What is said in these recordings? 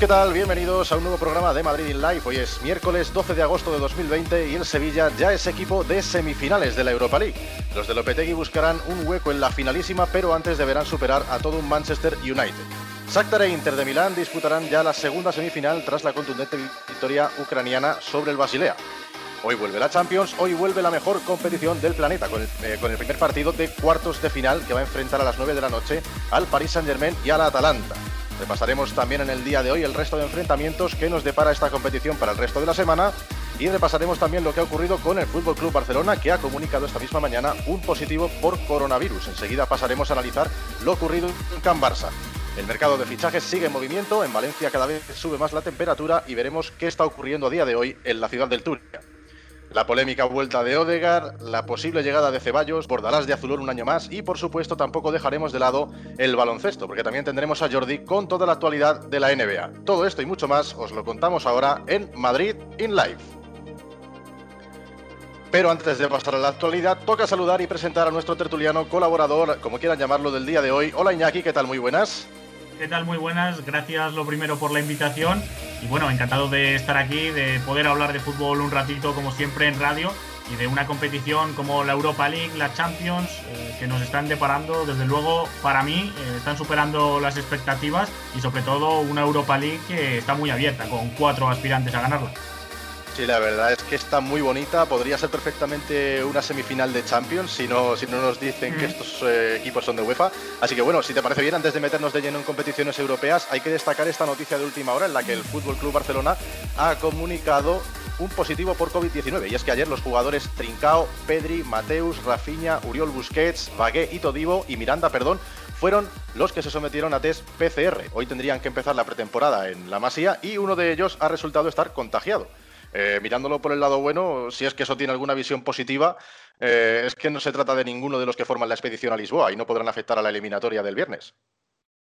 ¿qué tal? Bienvenidos a un nuevo programa de Madrid in Live. Hoy es miércoles 12 de agosto de 2020 y el Sevilla ya es equipo de semifinales de la Europa League. Los de Lopetegui buscarán un hueco en la finalísima, pero antes deberán superar a todo un Manchester United. Shakhtar e Inter de Milán disputarán ya la segunda semifinal tras la contundente victoria ucraniana sobre el Basilea. Hoy vuelve la Champions, hoy vuelve la mejor competición del planeta con el, eh, con el, primer partido de cuartos de final que va a enfrentar a las 9 de la noche al Paris Saint-Germain y al Atalanta. Repasaremos también en el día de hoy el resto de enfrentamientos que nos depara esta competición para el resto de la semana y repasaremos también lo que ha ocurrido con el Fútbol Club Barcelona que ha comunicado esta misma mañana un positivo por coronavirus. Enseguida pasaremos a analizar lo ocurrido en Can Barça. El mercado de fichajes sigue en movimiento, en Valencia cada vez sube más la temperatura y veremos qué está ocurriendo a día de hoy en la ciudad del Turia. La polémica vuelta de Odegar, la posible llegada de Ceballos, Bordalás de Azulón un año más y por supuesto tampoco dejaremos de lado el baloncesto, porque también tendremos a Jordi con toda la actualidad de la NBA. Todo esto y mucho más os lo contamos ahora en Madrid in Live. Pero antes de pasar a la actualidad, toca saludar y presentar a nuestro tertuliano colaborador, como quieran llamarlo, del día de hoy. Hola Iñaki, ¿qué tal? Muy buenas. ¿Qué tal? Muy buenas. Gracias lo primero por la invitación. Y bueno, encantado de estar aquí, de poder hablar de fútbol un ratito como siempre en radio y de una competición como la Europa League, la Champions, eh, que nos están deparando, desde luego, para mí, eh, están superando las expectativas y sobre todo una Europa League que está muy abierta, con cuatro aspirantes a ganarla. Sí, la verdad es que está muy bonita. Podría ser perfectamente una semifinal de Champions si no, si no nos dicen que estos eh, equipos son de UEFA. Así que bueno, si te parece bien, antes de meternos de lleno en competiciones europeas, hay que destacar esta noticia de última hora en la que el Fútbol Club Barcelona ha comunicado un positivo por COVID-19. Y es que ayer los jugadores Trincao, Pedri, Mateus, Rafinha, Uriol Busquets, Bagué y Todivo y Miranda, perdón, fueron los que se sometieron a test PCR. Hoy tendrían que empezar la pretemporada en la Masía y uno de ellos ha resultado estar contagiado. Eh, mirándolo por el lado bueno, si es que eso tiene alguna visión positiva, eh, es que no se trata de ninguno de los que forman la expedición a Lisboa y no podrán afectar a la eliminatoria del viernes.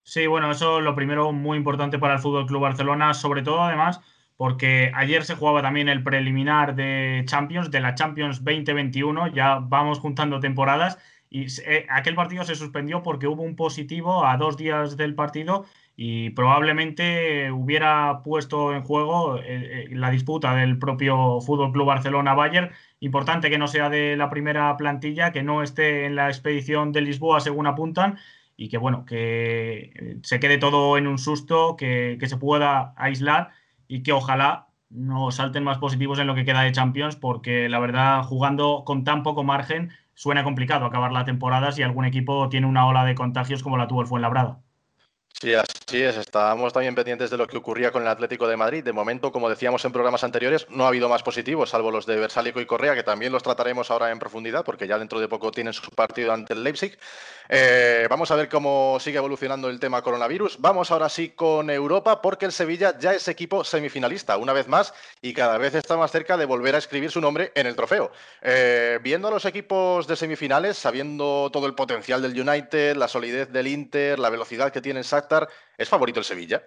Sí, bueno, eso lo primero muy importante para el Fútbol Club Barcelona, sobre todo además porque ayer se jugaba también el preliminar de Champions, de la Champions 2021, ya vamos juntando temporadas y eh, aquel partido se suspendió porque hubo un positivo a dos días del partido y probablemente hubiera puesto en juego eh, eh, la disputa del propio Fútbol Club Barcelona Bayern. Importante que no sea de la primera plantilla, que no esté en la expedición de Lisboa según apuntan y que bueno, que eh, se quede todo en un susto, que, que se pueda aislar y que ojalá no salten más positivos en lo que queda de Champions, porque la verdad, jugando con tan poco margen, suena complicado acabar la temporada si algún equipo tiene una ola de contagios como la tuvo el Fuenlabrada. Sí, así es. Estábamos también pendientes de lo que ocurría con el Atlético de Madrid. De momento, como decíamos en programas anteriores, no ha habido más positivos, salvo los de Versálico y Correa, que también los trataremos ahora en profundidad, porque ya dentro de poco tienen su partido ante el Leipzig. Eh, vamos a ver cómo sigue evolucionando el tema coronavirus. Vamos ahora sí con Europa, porque el Sevilla ya es equipo semifinalista, una vez más, y cada vez está más cerca de volver a escribir su nombre en el trofeo. Eh, viendo a los equipos de semifinales, sabiendo todo el potencial del United, la solidez del Inter, la velocidad que tiene el ¿es favorito el Sevilla?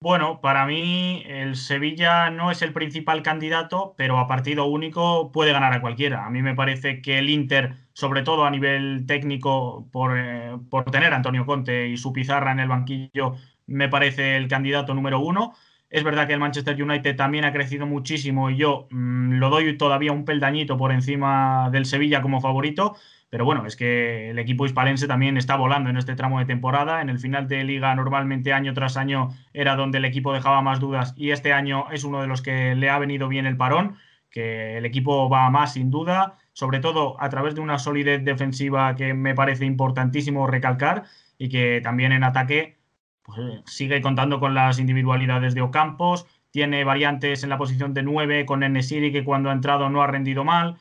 Bueno, para mí el Sevilla no es el principal candidato, pero a partido único puede ganar a cualquiera. A mí me parece que el Inter, sobre todo a nivel técnico, por, eh, por tener a Antonio Conte y su pizarra en el banquillo, me parece el candidato número uno. Es verdad que el Manchester United también ha crecido muchísimo y yo mmm, lo doy todavía un peldañito por encima del Sevilla como favorito, pero bueno, es que el equipo hispalense también está volando en este tramo de temporada. En el final de liga normalmente año tras año era donde el equipo dejaba más dudas y este año es uno de los que le ha venido bien el parón, que el equipo va más sin duda, sobre todo a través de una solidez defensiva que me parece importantísimo recalcar y que también en ataque pues, sigue contando con las individualidades de Ocampos, tiene variantes en la posición de 9 con Enesiri que cuando ha entrado no ha rendido mal,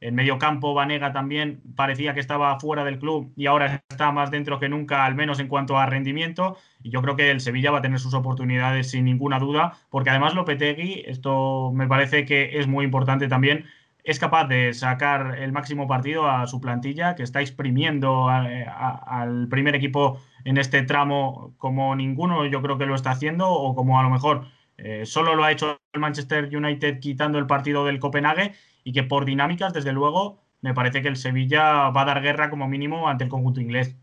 en medio campo, Vanega también parecía que estaba fuera del club y ahora está más dentro que nunca, al menos en cuanto a rendimiento. Y yo creo que el Sevilla va a tener sus oportunidades sin ninguna duda, porque además Lopetegui, esto me parece que es muy importante también, es capaz de sacar el máximo partido a su plantilla, que está exprimiendo al primer equipo en este tramo como ninguno yo creo que lo está haciendo, o como a lo mejor eh, solo lo ha hecho el Manchester United quitando el partido del Copenhague y que por dinámicas, desde luego, me parece que el Sevilla va a dar guerra como mínimo ante el conjunto inglés.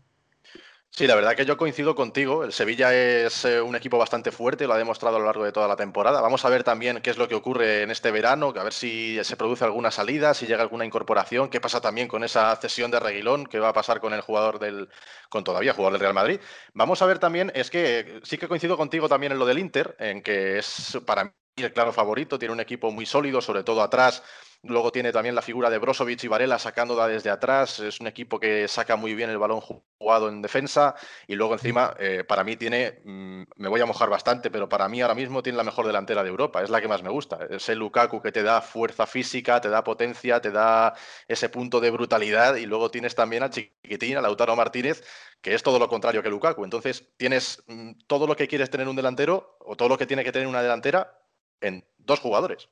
Sí, la verdad que yo coincido contigo. El Sevilla es eh, un equipo bastante fuerte, lo ha demostrado a lo largo de toda la temporada. Vamos a ver también qué es lo que ocurre en este verano, a ver si se produce alguna salida, si llega alguna incorporación, qué pasa también con esa cesión de Reguilón, qué va a pasar con el jugador del, con todavía jugador del Real Madrid. Vamos a ver también, es que sí que coincido contigo también en lo del Inter, en que es para mí el claro favorito, tiene un equipo muy sólido, sobre todo atrás Luego tiene también la figura de Brozovic y Varela sacándola desde atrás. Es un equipo que saca muy bien el balón jugado en defensa. Y luego encima, eh, para mí tiene, mm, me voy a mojar bastante, pero para mí ahora mismo tiene la mejor delantera de Europa. Es la que más me gusta. Es el Lukaku que te da fuerza física, te da potencia, te da ese punto de brutalidad. Y luego tienes también a Chiquitín, a Lautaro Martínez, que es todo lo contrario que Lukaku. Entonces tienes mm, todo lo que quieres tener un delantero o todo lo que tiene que tener una delantera en dos jugadores.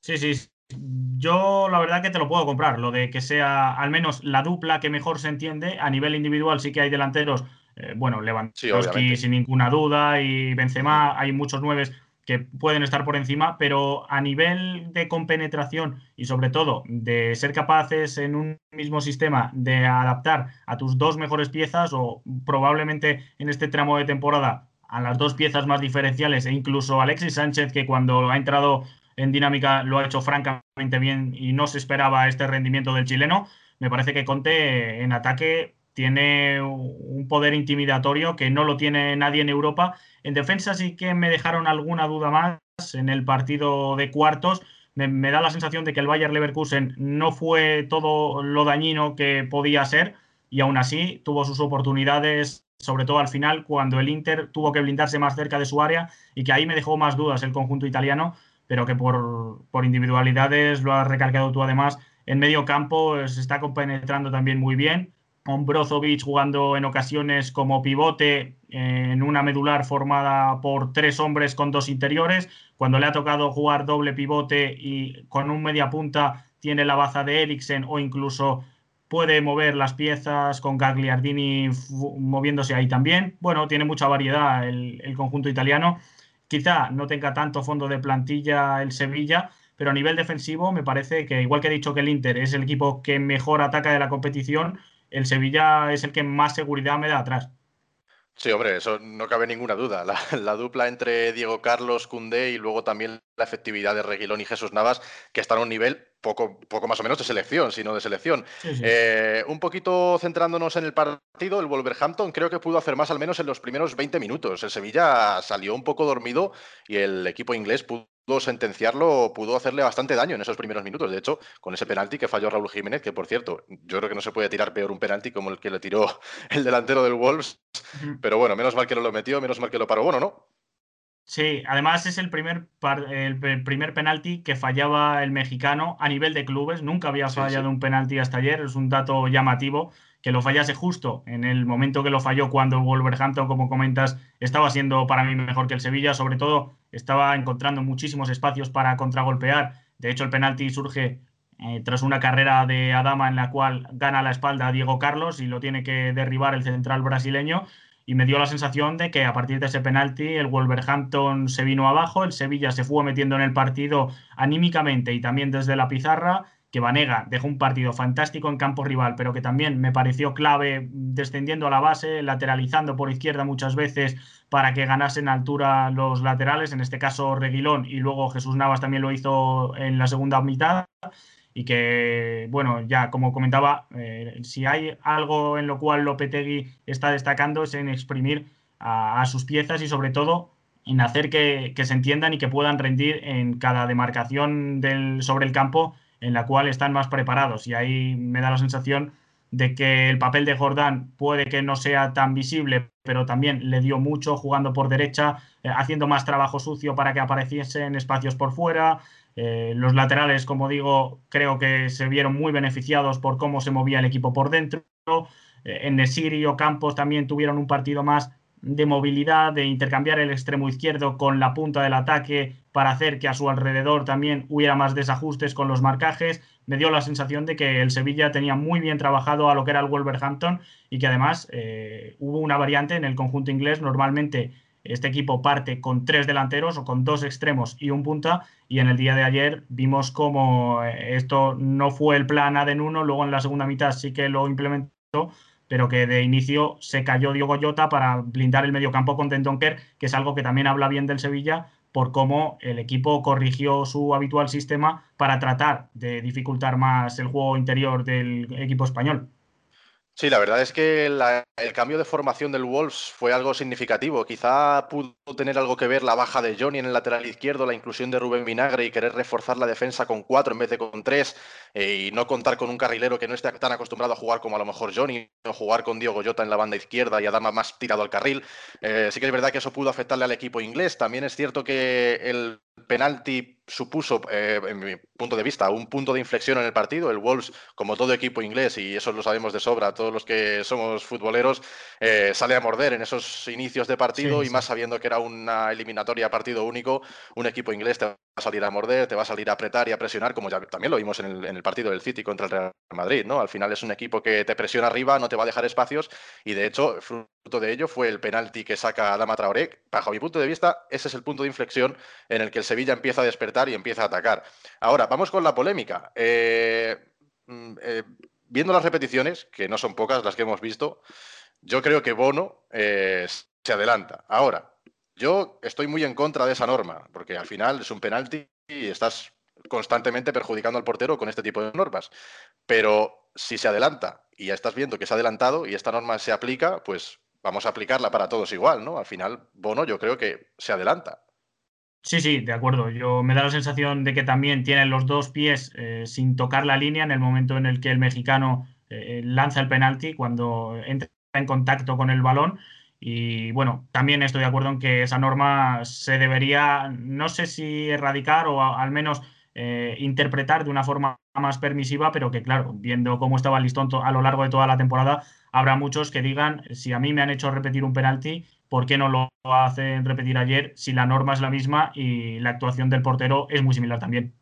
Sí, sí, yo la verdad que te lo puedo comprar, lo de que sea al menos la dupla que mejor se entiende. A nivel individual sí que hay delanteros, eh, bueno, Lewandowski sin ninguna duda y Benzema, hay muchos nueves que pueden estar por encima, pero a nivel de compenetración y sobre todo de ser capaces en un mismo sistema de adaptar a tus dos mejores piezas o probablemente en este tramo de temporada a las dos piezas más diferenciales e incluso Alexis Sánchez que cuando ha entrado en dinámica lo ha hecho francamente bien y no se esperaba este rendimiento del chileno. Me parece que Conte en ataque tiene un poder intimidatorio que no lo tiene nadie en Europa. En defensa sí que me dejaron alguna duda más en el partido de cuartos. Me, da la sensación de que el Bayer Leverkusen no fue todo lo dañino que podía ser y aún así tuvo sus oportunidades, sobre todo al final, cuando el Inter tuvo que blindarse más cerca de su área y que ahí me dejó más dudas el conjunto italiano pero que por, individualidades, lo has recalcado tú además, en medio campo se está compenetrando también muy bien. Con Brozovic jugando en ocasiones como pivote en una medular formada por tres hombres con dos interiores. Cuando le ha tocado jugar doble pivote y con un media punta tiene la baza de Eriksen o incluso puede mover las piezas con Gagliardini moviéndose ahí también. Bueno, tiene mucha variedad el conjunto italiano Quizá no tenga tanto fondo de plantilla el Sevilla, pero a nivel defensivo me parece que, igual que he dicho que el Inter es el equipo que mejor ataca de la competición, el Sevilla es el que más seguridad me da atrás. Sí, hombre, eso no cabe ninguna duda. La, dupla entre Diego Carlos, Cundé y luego también la efectividad de Reguilón y Jesús Navas, que están a un nivel poco, poco más o menos de selección, sino de selección. Eh, un poquito centrándonos en el partido, el Wolverhampton creo que pudo hacer más al menos en los primeros 20 minutos. El Sevilla salió un poco dormido y el equipo inglés pudo sentenciarlo, pudo hacerle bastante daño en esos primeros minutos. De hecho, con ese penalti que falló Raúl Jiménez, que por cierto, yo creo que no se puede tirar peor un penalti como el que le tiró el delantero del Wolves. Pero bueno, menos mal que no lo metió, menos mal que lo paró. Bueno, ¿no? Sí, además es el primer, el primer penalti que fallaba el mexicano a nivel de clubes. Nunca había fallado un penalti hasta ayer. Es un dato llamativo que lo fallase justo en el momento que lo falló cuando el Wolverhampton, como comentas, estaba siendo para mí mejor que el Sevilla. Sobre todo, estaba encontrando muchísimos espacios para contragolpear. De hecho, el penalti surge eh, tras una carrera de Adama en la cual gana la espalda a Diego Carlos y lo tiene que derribar el central brasileño y me dio la sensación de que a partir de ese penalti el Wolverhampton se vino abajo, el Sevilla se fue metiendo en el partido anímicamente y también desde la pizarra, que Vanega dejó un partido fantástico en campo rival, pero que también me pareció clave descendiendo a la base, lateralizando por izquierda muchas veces para que ganasen altura los laterales, en este caso Reguilón y luego Jesús Navas también lo hizo en la segunda mitad y que, bueno, ya como comentaba, eh, si hay algo en lo cual Lopetegui está destacando es en exprimir a, sus piezas y sobre todo en hacer que, se entiendan y que puedan rendir en cada demarcación del, sobre el campo en la cual están más preparados. Y ahí me da la sensación de que el papel de Jordán puede que no sea tan visible, pero también le dio mucho jugando por derecha, eh, haciendo más trabajo sucio para que apareciesen espacios por fuera, eh, los laterales, como digo, creo que se vieron muy beneficiados por cómo se movía el equipo por dentro. Eh, en Nesiri o Campos también tuvieron un partido más de movilidad, de intercambiar el extremo izquierdo con la punta del ataque para hacer que a su alrededor también hubiera más desajustes con los marcajes. Me dio la sensación de que el Sevilla tenía muy bien trabajado a lo que era el Wolverhampton y que además eh, hubo una variante en el conjunto inglés. Normalmente este equipo parte con tres delanteros o con dos extremos y un punta y en el día de ayer vimos como eh, esto no fue el plan ADEN 1, luego en la segunda mitad sí que lo implementó, pero que de inicio se cayó Diogo Jota para blindar el mediocampo con Tendonker, que es algo que también habla bien del Sevilla por cómo el equipo corrigió su habitual sistema para tratar de dificultar más el juego interior del equipo español. Sí, la verdad es que el cambio de formación del Wolves fue algo significativo. Quizá pudo tener algo que ver la baja de Johnny en el lateral izquierdo, la inclusión de Rubén Vinagre y querer reforzar la defensa con cuatro en vez de con tres eh, y no contar con un carrilero que no esté tan acostumbrado a jugar como a lo mejor Johnny o jugar con Diego Jota en la banda izquierda y Adama más tirado al carril. Eh, sí que es verdad que eso pudo afectarle al equipo inglés. También es cierto que el penalti supuso, eh, en mi punto de vista, un punto de inflexión en el partido. El Wolves, como todo equipo inglés, y eso lo sabemos de sobra, todos los que somos futboleros, eh, sale a morder en esos inicios de partido y más sabiendo que era una eliminatoria partido único, un equipo inglés te va a salir a morder, te va a salir a apretar y a presionar, como ya también lo vimos en el, partido del City contra el Real Madrid, ¿no? Al final es un equipo que te presiona arriba, no te va a dejar espacios y de hecho, fruto de ello fue el penalti que saca Adama Traoré. Bajo mi punto de vista, ese es el punto de inflexión en el que Sevilla empieza a despertar y empieza a atacar. Ahora, vamos con la polémica. Eh, mm, eh, viendo las repeticiones, que no son pocas las que hemos visto, yo creo que Bono eh, se adelanta. Ahora, yo estoy muy en contra de esa norma, porque al final es un penalti y estás constantemente perjudicando al portero con este tipo de normas. Pero si se adelanta y ya estás viendo que se ha adelantado y esta norma se aplica, pues vamos a aplicarla para todos igual, ¿no? Al final, Bono yo creo que se adelanta. Sí, sí, de acuerdo. Yo me da la sensación de que también tiene los dos pies eh, sin tocar la línea en el momento en el que el mexicano eh, lanza el penalti, cuando entra en contacto con el balón. Y bueno, también estoy de acuerdo en que esa norma se debería, no sé si erradicar o al menos eh, interpretar de una forma más permisiva, pero que claro, viendo cómo estaba el listón a lo largo de toda la temporada, habrá muchos que digan, si a mí me han hecho repetir un penalti, ¿por qué no lo hacen repetir ayer si la norma es la misma y la actuación del portero es muy similar también?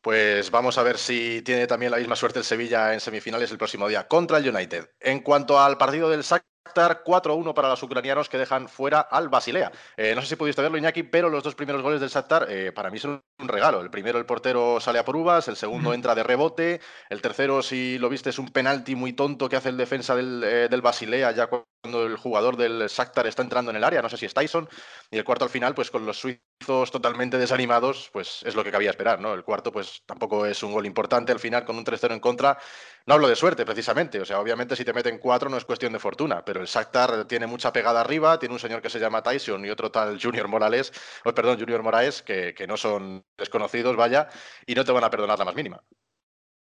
Pues vamos a ver si tiene también la misma suerte el Sevilla en semifinales el próximo día contra el United. En cuanto al partido del SAC, 4-1 para los ucranianos que dejan fuera al Basilea. Eh, no sé si pudiste verlo, Iñaki, pero los dos primeros goles del Shakhtar eh, para mí son un regalo. El primero el portero sale a por uvas, el segundo entra de rebote, el tercero, si lo viste, es un penalti muy tonto que hace el defensa del, eh, del Basilea ya cuando el jugador del Shakhtar está entrando en el área, no sé si es Tyson, y el cuarto al final, pues con los suizos totalmente desanimados, pues es lo que cabía esperar, ¿no? El cuarto, pues tampoco es un gol importante al final con un 3-0 en contra. No hablo de suerte, precisamente, o sea, obviamente si te meten cuatro no es cuestión de fortuna, pero el Shakhtar tiene mucha pegada arriba, tiene un señor que se llama Tyson y otro tal Junior Morales, o perdón, Junior Moraes, que, que no son desconocidos, vaya, y no te van a perdonar la más mínima.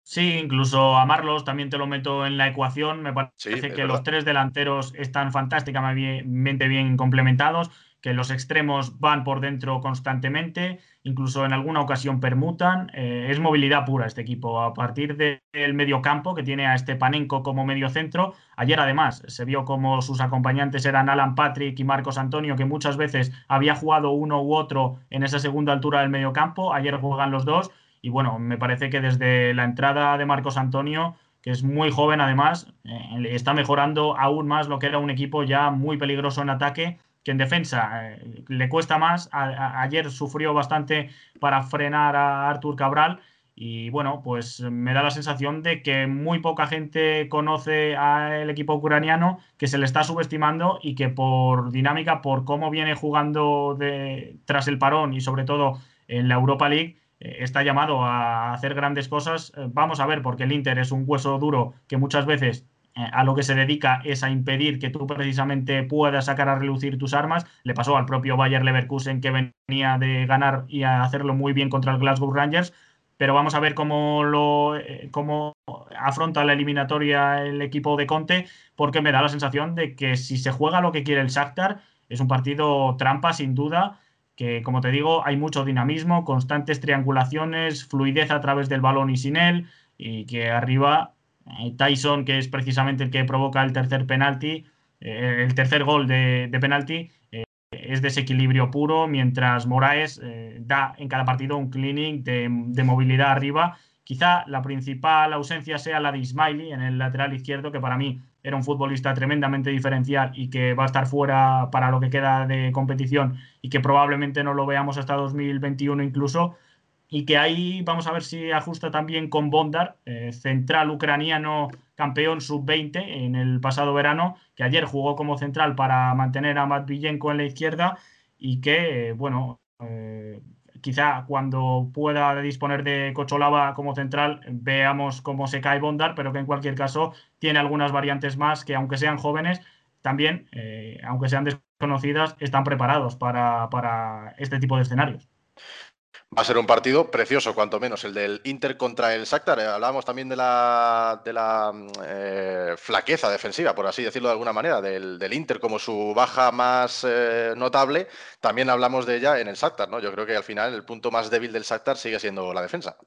Sí, incluso a Marlos también te lo meto en la ecuación. Me parece que los tres delanteros están fantásticamente bien complementados que los extremos van por dentro constantemente, incluso en alguna ocasión permutan. Eh, es movilidad pura este equipo. A partir del medio campo, que tiene a Stepanenko como medio centro, ayer además se vio como sus acompañantes eran Alan Patrick y Marcos Antonio, que muchas veces había jugado uno u otro en esa segunda altura del medio campo. Ayer juegan los dos. Y bueno, me parece que desde la entrada de Marcos Antonio que es muy joven además, eh, está mejorando aún más lo que era un equipo ya muy peligroso en ataque que en defensa eh, le cuesta más. ayer sufrió bastante para frenar a Artur Cabral. Y bueno, pues me da la sensación de que muy poca gente conoce al equipo ucraniano, que se le está subestimando y que por dinámica, por cómo viene jugando tras el parón y sobre todo en la Europa League, eh, está llamado a hacer grandes cosas. Eh, vamos a ver, porque el Inter es un hueso duro que muchas veces a lo que se dedica es a impedir que tú precisamente puedas sacar a relucir tus armas. Le pasó al propio Bayer Leverkusen que venía de ganar y a hacerlo muy bien contra el Glasgow Rangers. Pero vamos a ver cómo, lo, eh, cómo afronta la eliminatoria el equipo de Conte, porque me da la sensación de que si se juega lo que quiere el Shakhtar, es un partido trampa sin duda, que como te digo, hay mucho dinamismo, constantes triangulaciones, fluidez a través del balón y sin él, y que arriba eh, Tyson, que es precisamente el que provoca el tercer penalti, eh, el tercer gol de, penalti, eh, es desequilibrio puro, mientras Moraes da en cada partido un cleaning de, movilidad arriba. Quizá la principal ausencia sea la de Ismaili en el lateral izquierdo, que para mí era un futbolista tremendamente diferencial y que va a estar fuera para lo que queda de competición y que probablemente no lo veamos hasta 2021 incluso. Y que ahí vamos a ver si ajusta también con Bondar, eh, central ucraniano campeón sub-20 en el pasado verano, que ayer jugó como central para mantener a Matvillenko en la izquierda y que, eh, bueno, eh, quizá cuando pueda disponer de Cocholava como central veamos cómo se cae Bondar, pero que en cualquier caso tiene algunas variantes más que aunque sean jóvenes, también, aunque sean desconocidas, están preparados para, para este tipo de escenarios. Va a ser un partido precioso, cuanto menos, el del Inter contra el Shakhtar. Eh, hablábamos también de la, la eh, flaqueza defensiva, por así decirlo de alguna manera, del, Inter como su baja más eh, notable. También hablamos de ella en el Shakhtar, ¿no? Yo creo que al final el punto más débil del Shakhtar sigue siendo la defensa.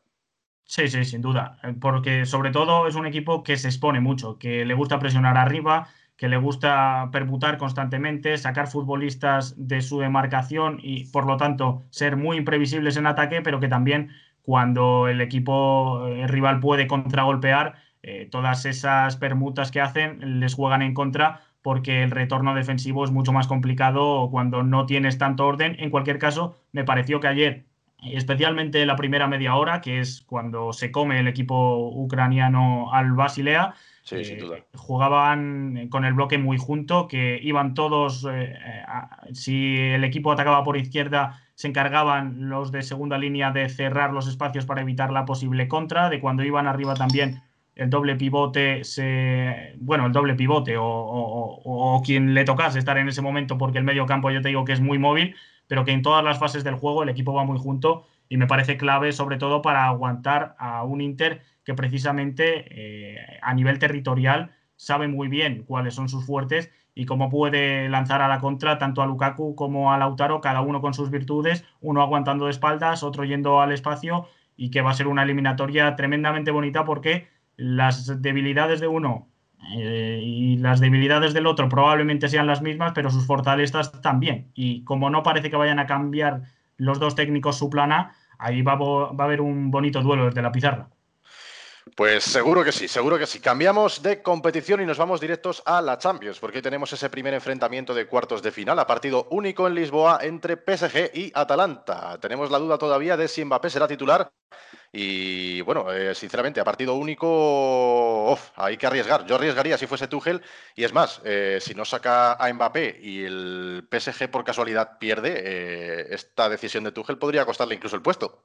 Sí, sí, sin duda. Porque sobre todo es un equipo que se expone mucho, que le gusta presionar arriba, que le gusta permutar constantemente, sacar futbolistas de su demarcación y por lo tanto ser muy imprevisibles en ataque, pero que también cuando el equipo rival puede contragolpear, eh, todas esas permutas que hacen les juegan en contra porque el retorno defensivo es mucho más complicado cuando no tienes tanto orden. En cualquier caso, me pareció que ayer, especialmente la primera media hora, que es cuando se come el equipo ucraniano al Basilea, Sí, sin duda. Jugaban con el bloque muy junto, que iban todos, eh, si el equipo atacaba por izquierda, se encargaban los de segunda línea de cerrar los espacios para evitar la posible contra, de cuando iban arriba también el doble pivote, se, bueno, el doble pivote o, o, quien le tocase estar en ese momento, porque el medio campo yo te digo que es muy móvil, pero que en todas las fases del juego el equipo va muy junto y me parece clave sobre todo para aguantar a un Inter que precisamente eh, a nivel territorial sabe muy bien cuáles son sus fuertes y cómo puede lanzar a la contra tanto a Lukaku como a Lautaro, cada uno con sus virtudes, uno aguantando de espaldas, otro yendo al espacio y que va a ser una eliminatoria tremendamente bonita porque las debilidades de uno eh, y las debilidades del otro probablemente sean las mismas, pero sus fortalezas también. Y como no parece que vayan a cambiar los dos técnicos su plana, ahí va, va a haber un bonito duelo desde la pizarra. Pues seguro que sí, seguro que sí. Cambiamos de competición y nos vamos directos a la Champions, porque tenemos ese primer enfrentamiento de cuartos de final, a partido único en Lisboa entre PSG y Atalanta. Tenemos la duda todavía de si Mbappé será titular. Y bueno, eh, sinceramente, a partido único hay que arriesgar. Yo arriesgaría si fuese Tuchel. Y es más, eh, si no saca a Mbappé y el PSG por casualidad pierde, eh, esta decisión de Tuchel podría costarle incluso el puesto.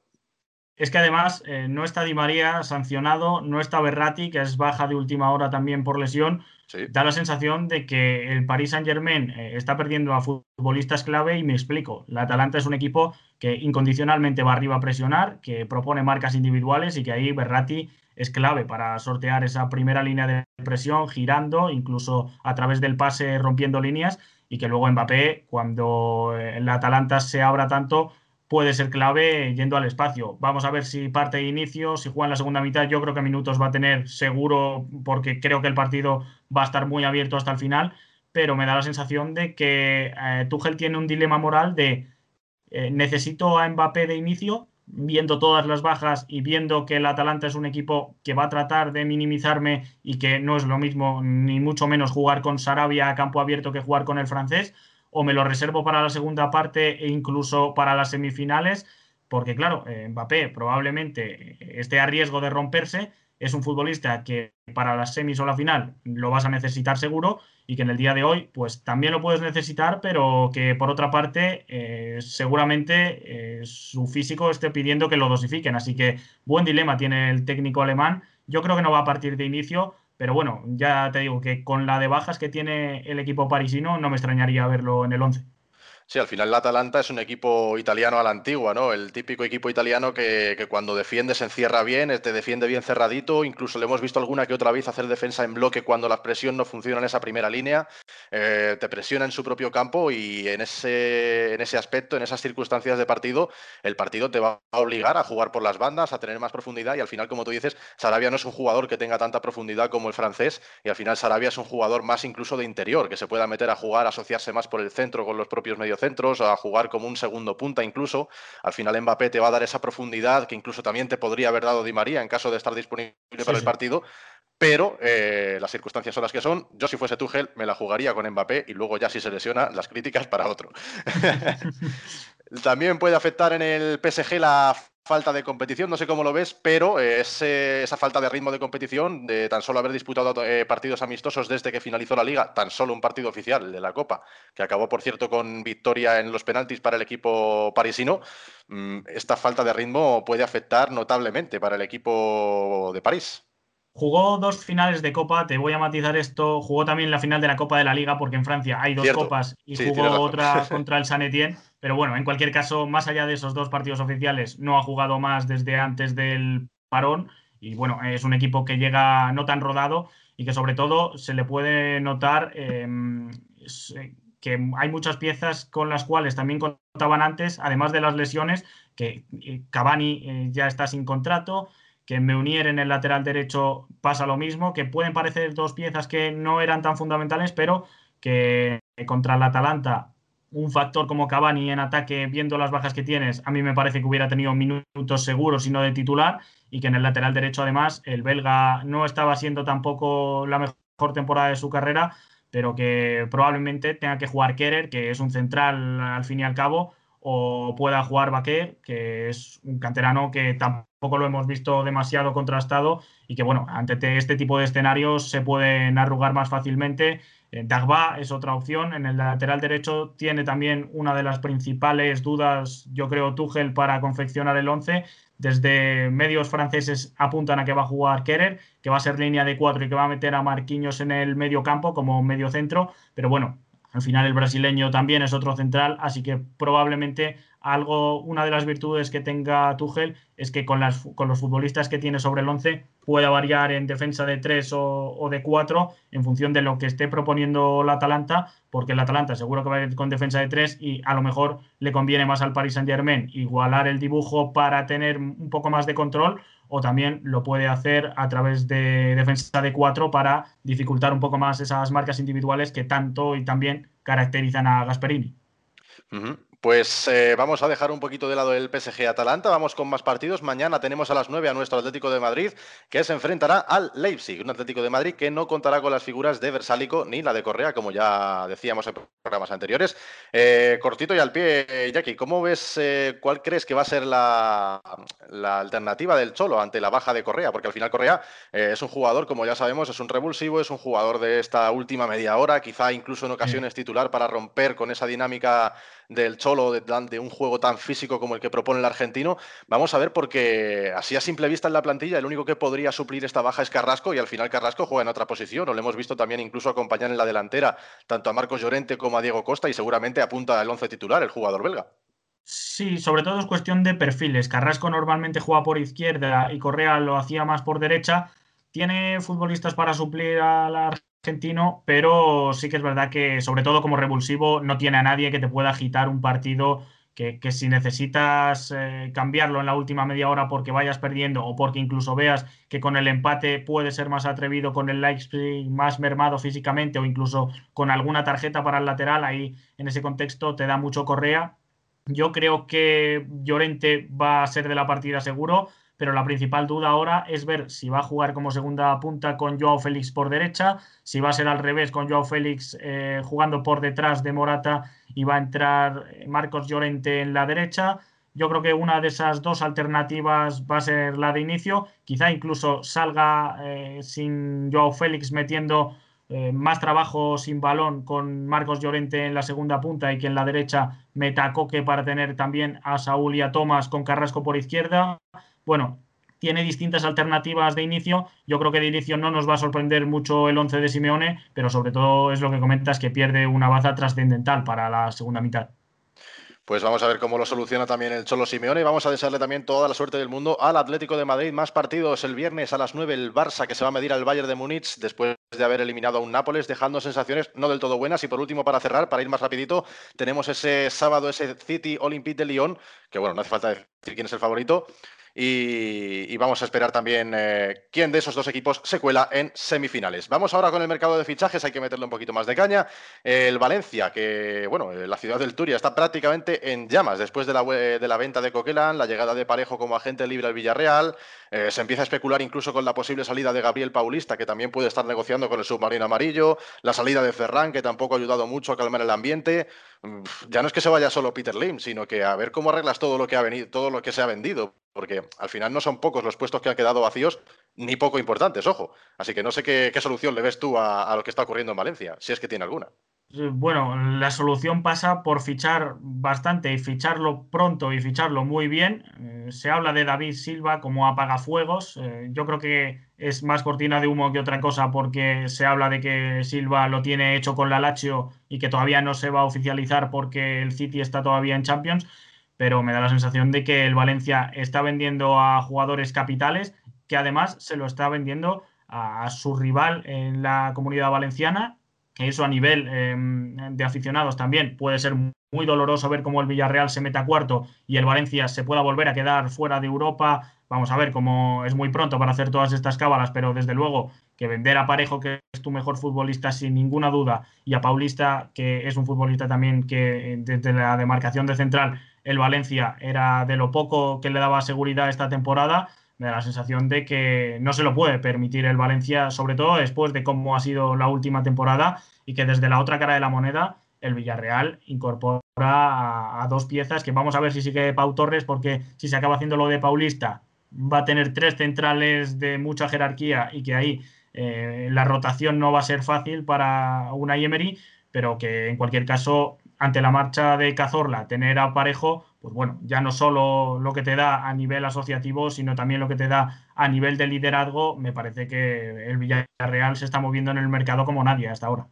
Es que además eh, no está Di María sancionado, no está Berratti, que es baja de última hora también por lesión. Da la sensación de que el Paris Saint Germain eh, está perdiendo a futbolistas clave y me explico. La Atalanta es un equipo que incondicionalmente va arriba a presionar, que propone marcas individuales y que ahí Berratti es clave para sortear esa primera línea de presión, girando, incluso a través del pase rompiendo líneas, y que luego Mbappé, cuando eh, la Atalanta se abra tanto, puede ser clave yendo al espacio. Vamos a ver si parte de inicio, si juega en la segunda mitad. Yo creo que minutos va a tener seguro porque creo que el partido va a estar muy abierto hasta el final, pero me da la sensación de que eh, Tuchel tiene un dilema moral de eh, necesito a Mbappé de inicio, viendo todas las bajas y viendo que el Atalanta es un equipo que va a tratar de minimizarme y que no es lo mismo ni mucho menos jugar con Sarabia a campo abierto que jugar con el francés o me lo reservo para la segunda parte e incluso para las semifinales, porque claro, eh, Mbappé probablemente esté a riesgo de romperse, es un futbolista que para las semis o la final lo vas a necesitar seguro y que en el día de hoy pues también lo puedes necesitar, pero que por otra parte eh, seguramente eh, su físico esté pidiendo que lo dosifiquen. Así que buen dilema tiene el técnico alemán. Yo creo que no va a partir de inicio, pero bueno, ya te digo que con la de bajas que tiene el equipo parisino, no me extrañaría verlo en el 11. Sí, al final el Atalanta es un equipo italiano a la antigua, ¿no? El típico equipo italiano que, cuando defiende se encierra bien, te defiende bien cerradito, incluso le hemos visto alguna que otra vez hacer defensa en bloque cuando la presión no funciona en esa primera línea, eh, te presiona en su propio campo y en ese, en ese aspecto, en esas circunstancias de partido, el partido te va a obligar a jugar por las bandas, a tener más profundidad y al final, como tú dices, Sarabia no es un jugador que tenga tanta profundidad como el francés y al final Sarabia es un jugador más incluso de interior, que se pueda meter a jugar, asociarse más por el centro con los propios medios centros, a jugar como un segundo punta incluso. Al final Mbappé te va a dar esa profundidad que incluso también te podría haber dado Di María en caso de estar disponible para el partido. Pero eh, las circunstancias son las que son. Yo si fuese Tuchel me la jugaría con Mbappé y luego ya si se lesiona las críticas para otro. También puede afectar en el PSG la falta de competición, no sé cómo lo ves, pero eh, esa falta de ritmo de competición, de tan solo haber disputado eh, partidos amistosos desde que finalizó la liga, tan solo un partido oficial, de la Copa, que acabó, por cierto, con victoria en los penaltis para el equipo parisino, mm, esta falta de ritmo puede afectar notablemente para el equipo de París. Jugó dos finales de Copa, te voy a matizar esto. Jugó también la final de la Copa de la Liga, porque en Francia hay dos copas y jugó otra contra el San Etienne. Pero bueno, en cualquier caso, más allá de esos dos partidos oficiales, no ha jugado más desde antes del parón. Y bueno, es un equipo que llega no tan rodado y que sobre todo se le puede notar em, eh, que hay muchas piezas con las cuales también contaban antes, además de las lesiones, que eh, Cavani eh, ya está sin contrato que Meunier en el lateral derecho pasa lo mismo, que pueden parecer dos piezas que no eran tan fundamentales, pero que contra el Atalanta, un factor como Cavani en ataque, viendo las bajas que tienes, a mí me parece que hubiera tenido minutos seguros y no de titular, y que en el lateral derecho además el belga no estaba siendo tampoco la mejor temporada de su carrera, pero que probablemente tenga que jugar Kerer, que es un central al fin y al cabo, o pueda jugar Baquer, que es un canterano que tampoco lo hemos visto demasiado contrastado y que, bueno, ante este tipo de escenarios se pueden arrugar más fácilmente. Eh, Dagba es otra opción. En el lateral derecho tiene también una de las principales dudas, yo creo, Tuchel para confeccionar el 11. Desde medios franceses apuntan a que va a jugar Kerer, que va a ser línea de cuatro y que va a meter a Marquinhos en el medio campo como medio centro. Pero bueno, al final el brasileño también es otro central, así que probablemente algo, una de las virtudes que tenga Tuchel es que con, las, con los futbolistas que tiene sobre el 11 pueda variar en defensa de 3 o, de 4 en función de lo que esté proponiendo la Atalanta, porque el Atalanta seguro que va a ir con defensa de 3 y a lo mejor le conviene más al Paris Saint Germain igualar el dibujo para tener un poco más de control o también lo puede hacer a través de defensa de 4 para dificultar un poco más esas marcas individuales que tanto y también caracterizan a Gasperini. Pues eh, vamos a dejar un poquito de lado el PSG Atalanta, vamos con más partidos. Mañana tenemos a las 9 a nuestro Atlético de Madrid, que se enfrentará al Leipzig, un Atlético de Madrid que no contará con las figuras de Versálico ni la de Correa, como ya decíamos en programas anteriores. Eh, cortito y al pie, Jackie, ¿cómo ves, eh, cuál crees que va a ser la, alternativa del Cholo ante la baja de Correa? Porque al final Correa es un jugador, como ya sabemos, es un revulsivo, es un jugador de esta última media hora, quizá incluso en ocasiones titular para romper con esa dinámica del Cholo, de, un juego tan físico como el que propone el argentino. Vamos a ver, porque así a simple vista en la plantilla, el único que podría suplir esta baja es Carrasco y al final Carrasco juega en otra posición. O lo hemos visto también incluso acompañar en la delantera tanto a Marcos Llorente como a Diego Costa y seguramente apunta al once titular, el jugador belga. Sí, sobre todo es cuestión de perfiles. Carrasco normalmente juega por izquierda y Correa lo hacía más por derecha. Tiene futbolistas para suplir a la argentino, pero sí que es verdad que, sobre todo como revulsivo, no tiene a nadie que te pueda agitar un partido que, si necesitas eh, cambiarlo en la última media hora porque vayas perdiendo o porque incluso veas que con el empate puede ser más atrevido con el Leipzig más mermado físicamente o incluso con alguna tarjeta para el lateral, ahí en ese contexto te da mucho correa. Yo creo que Llorente va a ser de la partida seguro pero la principal duda ahora es ver si va a jugar como segunda punta con Joao Félix por derecha, si va a ser al revés con Joao Félix eh, jugando por detrás de Morata y va a entrar eh, Marcos Llorente en la derecha. Yo creo que una de esas dos alternativas va a ser la de inicio. Quizá incluso salga eh, sin Joao Félix metiendo más trabajo sin balón con Marcos Llorente en la segunda punta y que en la derecha meta Coque para tener también a Saúl y a Tomás con Carrasco por izquierda bueno, tiene distintas alternativas de inicio. Yo creo que de inicio no nos va a sorprender mucho el 11 de Simeone, pero sobre todo es lo que comentas que pierde una baza trascendental para la segunda mitad. Pues vamos a ver cómo lo soluciona también el Cholo Simeone y vamos a desearle también toda la suerte del mundo al Atlético de Madrid. Más partidos el viernes a las 9 el Barça que se va a medir al Bayern de Múnich después de haber eliminado a un Nápoles, dejando sensaciones no del todo buenas. Y por último, para cerrar, para ir más rapidito, tenemos ese sábado ese City Olympique de Lyon, que bueno, no hace falta decir quién es el favorito, y, vamos a esperar también eh, quién de esos dos equipos se cuela en semifinales. Vamos ahora con el mercado de fichajes, hay que meterle un poquito más de caña. el Valencia, que bueno, eh, la ciudad del Turia está prácticamente en llamas después de la, de la venta de Coquelin, la llegada de Parejo como agente libre al Villarreal. Eh, se empieza a especular incluso con la posible salida de Gabriel Paulista, que también puede estar negociando con el submarino amarillo. La salida de Ferran, que tampoco ha ayudado mucho a calmar el ambiente. ya no es que se vaya solo Peter Lim, sino que a ver cómo arreglas todo lo que ha venido, todo lo que se ha vendido porque al final no son pocos los puestos que han quedado vacíos, ni poco importantes, ojo. Así que no sé qué, solución le ves tú a, lo que está ocurriendo en Valencia, si es que tiene alguna. Eh, bueno, la solución pasa por fichar bastante y ficharlo pronto y ficharlo muy bien. Eh, se habla de David Silva como apagafuegos. Eh, yo creo que es más cortina de humo que otra cosa porque se habla de que Silva lo tiene hecho con la Lazio y que todavía no se va a oficializar porque el City está todavía en Champions. Pero me da la sensación de que el Valencia está vendiendo a jugadores capitales que además se lo está vendiendo a su rival en la comunidad valenciana eso a nivel em, de aficionados también puede ser muy doloroso ver cómo el Villarreal se meta cuarto y el Valencia se pueda volver a quedar fuera de Europa. Vamos a ver cómo es muy pronto para hacer todas estas cábalas, pero desde luego que vender a Parejo, que es tu mejor futbolista sin ninguna duda, y a Paulista, que es un futbolista también que desde la demarcación de central, el Valencia era de lo poco que le daba seguridad esta temporada, me da la sensación de que no se lo puede permitir el Valencia, sobre todo después de cómo ha sido la última temporada y que desde la otra cara de la moneda el Villarreal incorpora a, dos piezas que vamos a ver si sigue Pau Torres porque si se acaba haciendo lo de Paulista va a tener tres centrales de mucha jerarquía y que ahí eh, la rotación no va a ser fácil para una Emery, pero que en cualquier caso ante la marcha de Cazorla, tener a Parejo, pues bueno, ya no solo lo que te da a nivel asociativo, sino también lo que te da a nivel de liderazgo, me parece que el Villarreal se está moviendo en el mercado como nadie hasta ahora.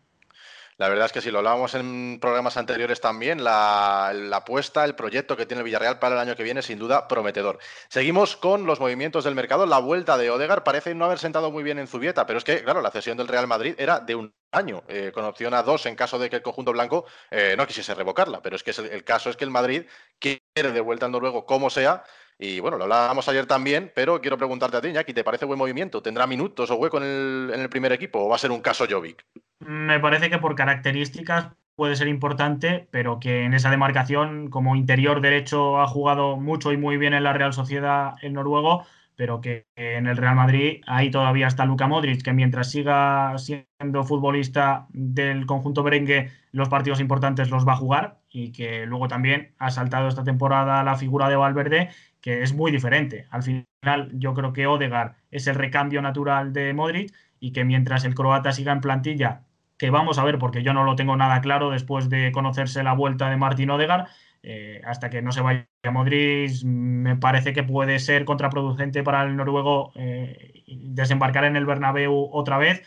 La verdad es que si lo hablábamos en programas anteriores también, la, apuesta, el proyecto que tiene el Villarreal para el año que viene, sin duda, prometedor. Seguimos con los movimientos del mercado. La vuelta de Odegar parece no haber sentado muy bien en Zubieta, pero es que, claro, la cesión del Real Madrid era de un año, eh, con opción a dos en caso de que el conjunto blanco eh, no quisiese revocarla. Pero es que el, caso es que el Madrid quiere de vuelta al noruego como sea. Y bueno, lo hablábamos ayer también, pero quiero preguntarte a ti, Iñaki, ¿te parece buen movimiento? ¿Tendrá minutos o hueco en el, en el primer equipo o va a ser un caso Jovic? me parece que por características puede ser importante, pero que en esa demarcación como interior derecho ha jugado mucho y muy bien en la Real Sociedad el noruego, pero que en el Real Madrid ahí todavía está Luka Modric, que mientras siga siendo futbolista del conjunto merengue, los partidos importantes los va a jugar y que luego también ha saltado esta temporada la figura de Valverde, que es muy diferente. Al final yo creo que Odegar es el recambio natural de Modric y que mientras el croata siga en plantilla que vamos a ver, porque yo no lo tengo nada claro después de conocerse la vuelta de Martín Odegar, eh, hasta que no se vaya a Modric, me parece que puede ser contraproducente para el noruego eh, desembarcar en el Bernabéu otra vez.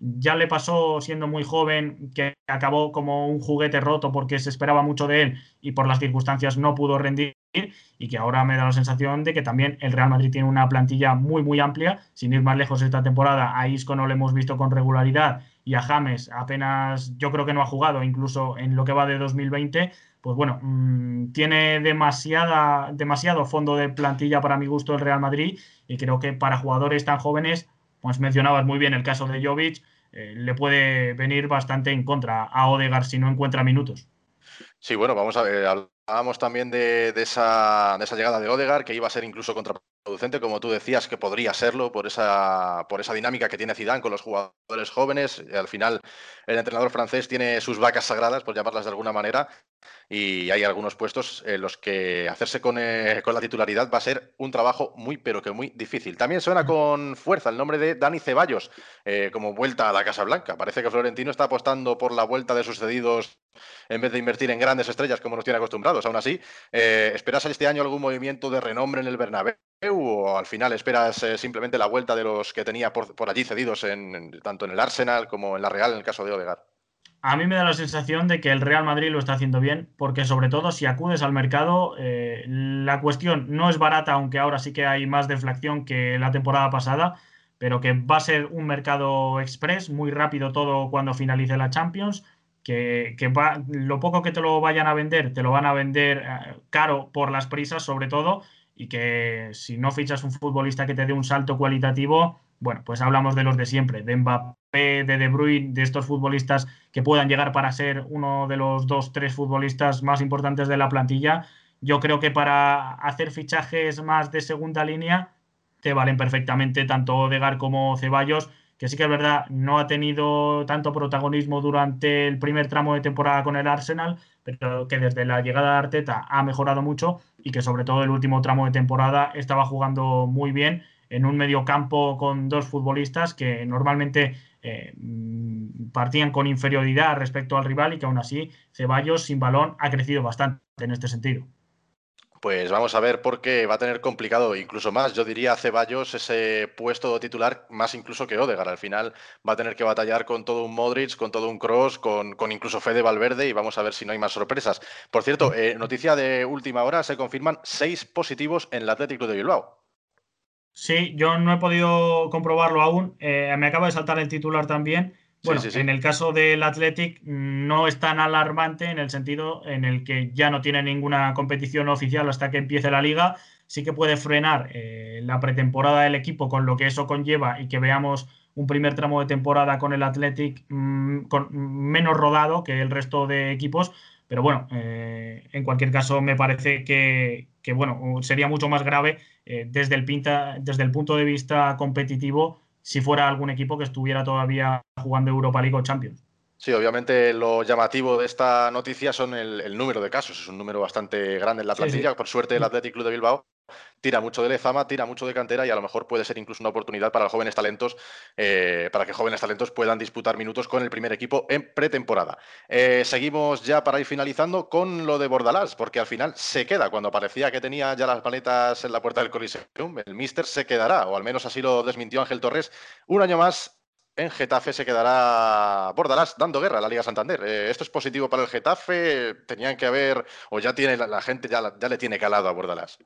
Ya le pasó siendo muy joven que acabó como un juguete roto porque se esperaba mucho de él y por las circunstancias no pudo rendir y que ahora me da la sensación de que también el Real Madrid tiene una plantilla muy muy amplia, sin ir más lejos esta temporada, a Isco no lo hemos visto con regularidad y a James apenas yo creo que no ha jugado, incluso en lo que va de 2020, pues bueno, mm, tiene demasiada, demasiado fondo de plantilla para mi gusto el Real Madrid y creo que para jugadores tan jóvenes, pues mencionabas muy bien el caso de Jovic, eh, le puede venir bastante en contra a Odegar si no encuentra minutos. Sí, bueno, vamos a ver, hablábamos también de, esa, de esa llegada de Odegar, que iba a ser incluso contra producente, como tú decías, que podría serlo por esa, por esa dinámica que tiene Zidane con los jugadores jóvenes. al final, el entrenador francés tiene sus vacas sagradas, por llamarlas de alguna manera, y hay algunos puestos en los que hacerse con, eh, con, la titularidad va a ser un trabajo muy, pero que muy difícil. También suena con fuerza el nombre de Dani Ceballos eh, como vuelta a la Casa Blanca. Parece que Florentino está apostando por la vuelta de sus cedidos en vez de invertir en grandes estrellas como nos tiene acostumbrados. Aún así, eh, ¿esperas este año algún movimiento de renombre en el Bernabéu? O al final esperas eh, simplemente la vuelta de los que tenía por, allí cedidos en, tanto en el Arsenal como en la Real en el caso de Odegaard? A mí me da la sensación de que el Real Madrid lo está haciendo bien, porque sobre todo si acudes al mercado, eh, la cuestión no es barata, aunque ahora sí que hay más deflación que la temporada pasada, pero que va a ser un mercado express, muy rápido todo cuando finalice la Champions, que, va, lo poco que te lo vayan a vender, te lo van a vender eh, caro por las prisas sobre todo, y que si no fichas un futbolista que te dé un salto cualitativo, bueno, pues hablamos de los de siempre, de Mbappé, de De Bruyne, de estos futbolistas que puedan llegar para ser uno de los dos, tres futbolistas más importantes de la plantilla. Yo creo que para hacer fichajes más de segunda línea te valen perfectamente tanto Odegar como Ceballos que sí que es verdad, no ha tenido tanto protagonismo durante el primer tramo de temporada con el Arsenal, pero que desde la llegada de Arteta ha mejorado mucho y que sobre todo el último tramo de temporada estaba jugando muy bien en un medio campo con dos futbolistas que normalmente eh, partían con inferioridad respecto al rival y que aún así Ceballos sin balón ha crecido bastante en este sentido. Pues vamos a ver por qué va a tener complicado incluso más. Yo diría a Ceballos ese puesto titular más incluso que Odegar. Al final va a tener que batallar con todo un Modric, con todo un Cross, con, con incluso Fede Valverde y vamos a ver si no hay más sorpresas. Por cierto, eh, noticia de última hora, se confirman seis positivos en el Atlético de Bilbao. Sí, yo no he podido comprobarlo aún. Eh, me acaba de saltar el titular también. Bueno, en el caso del Athletic no es tan alarmante en el sentido en el que ya no tiene ninguna competición oficial hasta que empiece la liga. Sí que puede frenar eh, la pretemporada del equipo con lo que eso conlleva y que veamos un primer tramo de temporada con el Athletic mm, con, menos rodado que el resto de equipos. Pero bueno, eh, en cualquier caso me parece que, bueno, sería mucho más grave eh, desde, el pinta, desde el punto de vista competitivo si fuera algún equipo que estuviera todavía jugando Europa League o Champions. Sí, obviamente lo llamativo de esta noticia son el, número de casos. Es un número bastante grande en la plantilla. Por suerte, el Athletic Club de Bilbao tira mucho de Lezama, tira mucho de cantera y a lo mejor puede ser incluso una oportunidad para jóvenes talentos, eh, para que jóvenes talentos puedan disputar minutos con el primer equipo en pretemporada. Eh, seguimos ya para ir finalizando con lo de Bordalás, porque al final se queda. Cuando parecía que tenía ya las paletas en la puerta del Coliseum, el Mister se quedará, o al menos así lo desmintió Ángel Torres. Un año más en Getafe se quedará Bordalás dando guerra a la Liga Santander. Eh, ¿Esto es positivo para el Getafe? ¿Tenían que haber, o ya tiene la, gente, ya, ya le tiene calado a Bordalás?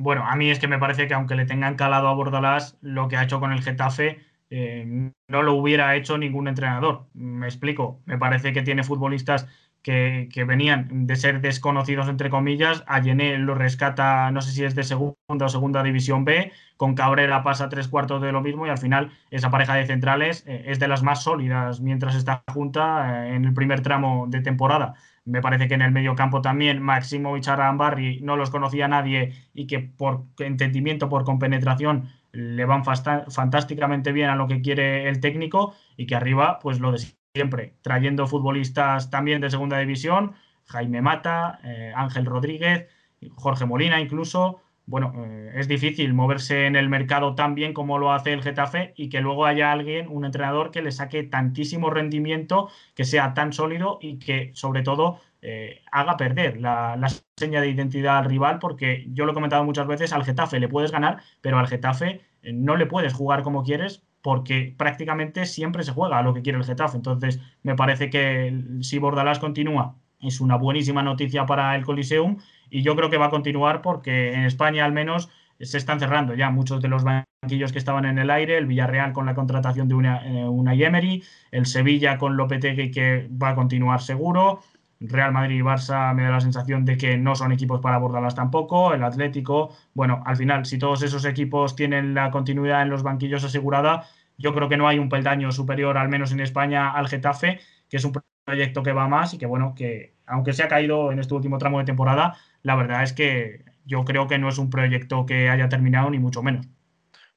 Bueno, a mí es que me parece que aunque le tengan calado a Bordalás, lo que ha hecho con el Getafe eh, no lo hubiera hecho ningún entrenador. Me explico. Me parece que tiene futbolistas que, venían de ser desconocidos, entre comillas. A Yené lo rescata, no sé si es de segunda o segunda división B. Con Cabrera pasa tres cuartos de lo mismo y al final esa pareja de centrales eh, es de las más sólidas mientras está junta eh, en el primer tramo de temporada. Me parece que en el medio campo también Máximo y Charambarri no los conocía nadie y que por entendimiento, por compenetración, le van fantásticamente bien a lo que quiere el técnico y que arriba, pues lo de siempre, trayendo futbolistas también de segunda división, Jaime Mata, eh, Ángel Rodríguez, Jorge Molina incluso, bueno, eh, es difícil moverse en el mercado tan bien como lo hace el Getafe y que luego haya alguien, un entrenador que le saque tantísimo rendimiento, que sea tan sólido y que sobre todo eh, haga perder la, seña de identidad al rival, porque yo lo he comentado muchas veces, al Getafe le puedes ganar, pero al Getafe eh, no le puedes jugar como quieres porque prácticamente siempre se juega a lo que quiere el Getafe. Entonces, me parece que si Bordalás continúa, es una buenísima noticia para el Coliseum y yo creo que va a continuar porque en España al menos se están cerrando ya muchos de los banquillos que estaban en el aire, el Villarreal con la contratación de una, eh, una Emery, el Sevilla con Lopetegui que va a continuar seguro, Real Madrid y Barça me da la sensación de que no son equipos para abordarlas tampoco, el Atlético, bueno, al final si todos esos equipos tienen la continuidad en los banquillos asegurada, yo creo que no hay un peldaño superior, al menos en España, al Getafe, que es un proyecto que va más y que bueno, que aunque se ha caído en este último tramo de temporada, la verdad es que yo creo que no es un proyecto que haya terminado, ni mucho menos.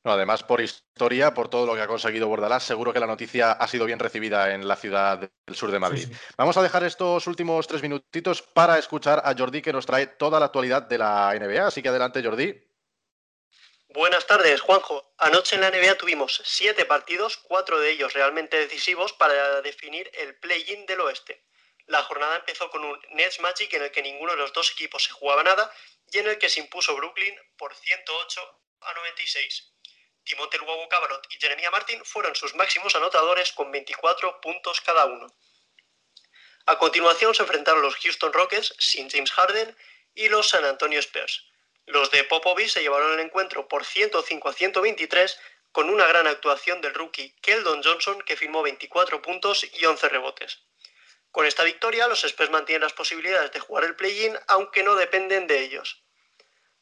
No, además, por historia, por todo lo que ha conseguido Bordalás, seguro que la noticia ha sido bien recibida en la ciudad del sur de Madrid. Vamos a dejar estos últimos tres minutitos para escuchar a Jordi, que nos trae toda la actualidad de la NBA. Así que adelante, Jordi. Buenas tardes, Juanjo. Anoche en la NBA tuvimos siete partidos, cuatro de ellos realmente decisivos para definir el play-in del oeste. La jornada empezó con un Nets Magic en el que ninguno de los dos equipos se jugaba nada y en el que se impuso Brooklyn por 108 a 96. Timothée Luau Cabarot y Jeremiah Martin fueron sus máximos anotadores con 24 puntos cada uno. A continuación se enfrentaron los Houston Rockets sin James Harden y los San Antonio Spurs. Los de Popovich se llevaron el encuentro por 105 a 123 con una gran actuación del rookie Keldon Johnson que firmó 24 puntos y 11 rebotes. Con esta victoria, los Spurs mantienen las posibilidades de jugar el play-in, aunque no dependen de ellos.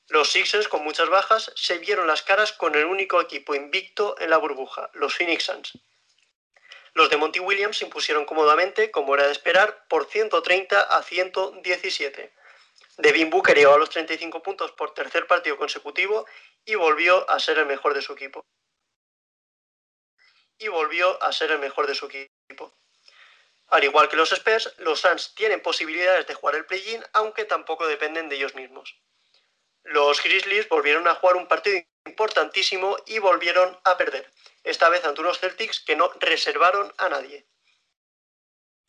Los Sixers, con muchas bajas, se vieron las caras con el único equipo invicto en la burbuja, los Phoenix Suns. Los de Monty Williams se impusieron cómodamente, como era de esperar, por 130 a 117. Devin Booker llegó a los 35 puntos por tercer partido consecutivo y volvió a ser el mejor de su equipo. y volvió a ser el mejor de su equipo. Al igual que los Spurs, los Suns tienen posibilidades de jugar el play-in, aunque tampoco dependen de ellos mismos. Los Grizzlies volvieron a jugar un partido importantísimo y volvieron a perder, esta vez ante unos Celtics que no reservaron a nadie.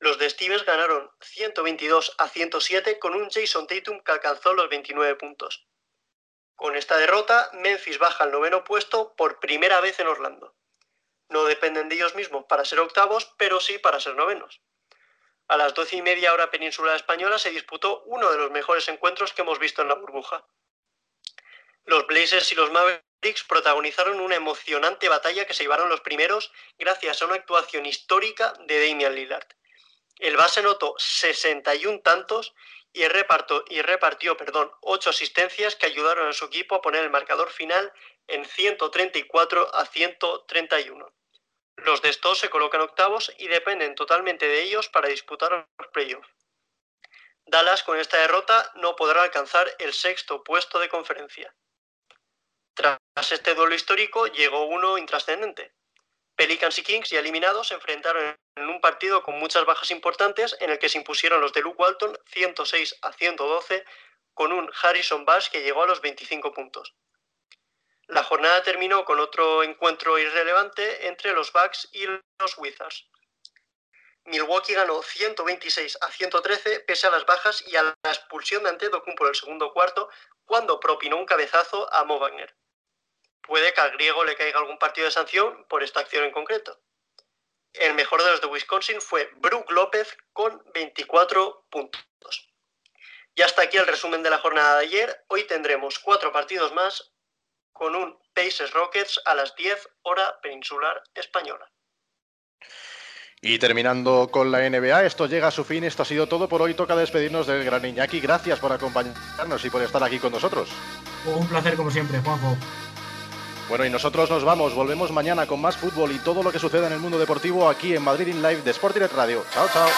Los de Stevens ganaron 122 a 107 con un Jason Tatum que alcanzó los 29 puntos. Con esta derrota, Memphis baja al noveno puesto por primera vez en Orlando. No dependen de ellos mismos para ser octavos, pero sí para ser novenos. A las doce y media hora península española se disputó uno de los mejores encuentros que hemos visto en la burbuja. Los Blazers y los Mavericks protagonizaron una emocionante batalla que se llevaron los primeros gracias a una actuación histórica de Damian Lillard. El base notó 61 tantos y, repartió, y repartió perdón, 8 asistencias que ayudaron a su equipo a poner el marcador final en 134 a 131. Los de estos se colocan octavos y dependen totalmente de ellos para disputar los playoffs. Dallas con esta derrota no podrá alcanzar el sexto puesto de conferencia. Tras este duelo histórico llegó uno intrascendente. Pelicans y Kings, ya eliminados, se enfrentaron en un partido con muchas bajas importantes en el que se impusieron los de Luke Walton 106 a 112 con un Harrison Bass que llegó a los 25 puntos. La jornada terminó con otro encuentro irrelevante entre los Bucks y los Wizards. Milwaukee ganó 126 a 113 pese a las bajas y a la expulsión de Antetokounmpo en el segundo cuarto cuando propinó un cabezazo a Mo Wagner puede que al griego le caiga algún partido de sanción por esta acción en concreto. El mejor de los de Wisconsin fue Brook López con 24 puntos. Y hasta aquí el resumen de la jornada de ayer. Hoy tendremos cuatro partidos más con un Pacers Rockets a las 10 hora peninsular española. Y terminando con la NBA, esto llega a su fin, esto ha sido todo por hoy, toca despedirnos del gran Iñaki, gracias por acompañarnos y por estar aquí con nosotros. Un placer como siempre, Juanjo. Bueno, y nosotros nos vamos, volvemos mañana con más fútbol y todo lo que suceda en el mundo deportivo aquí en Madrid in Live de Sport Radio. Chao, chao.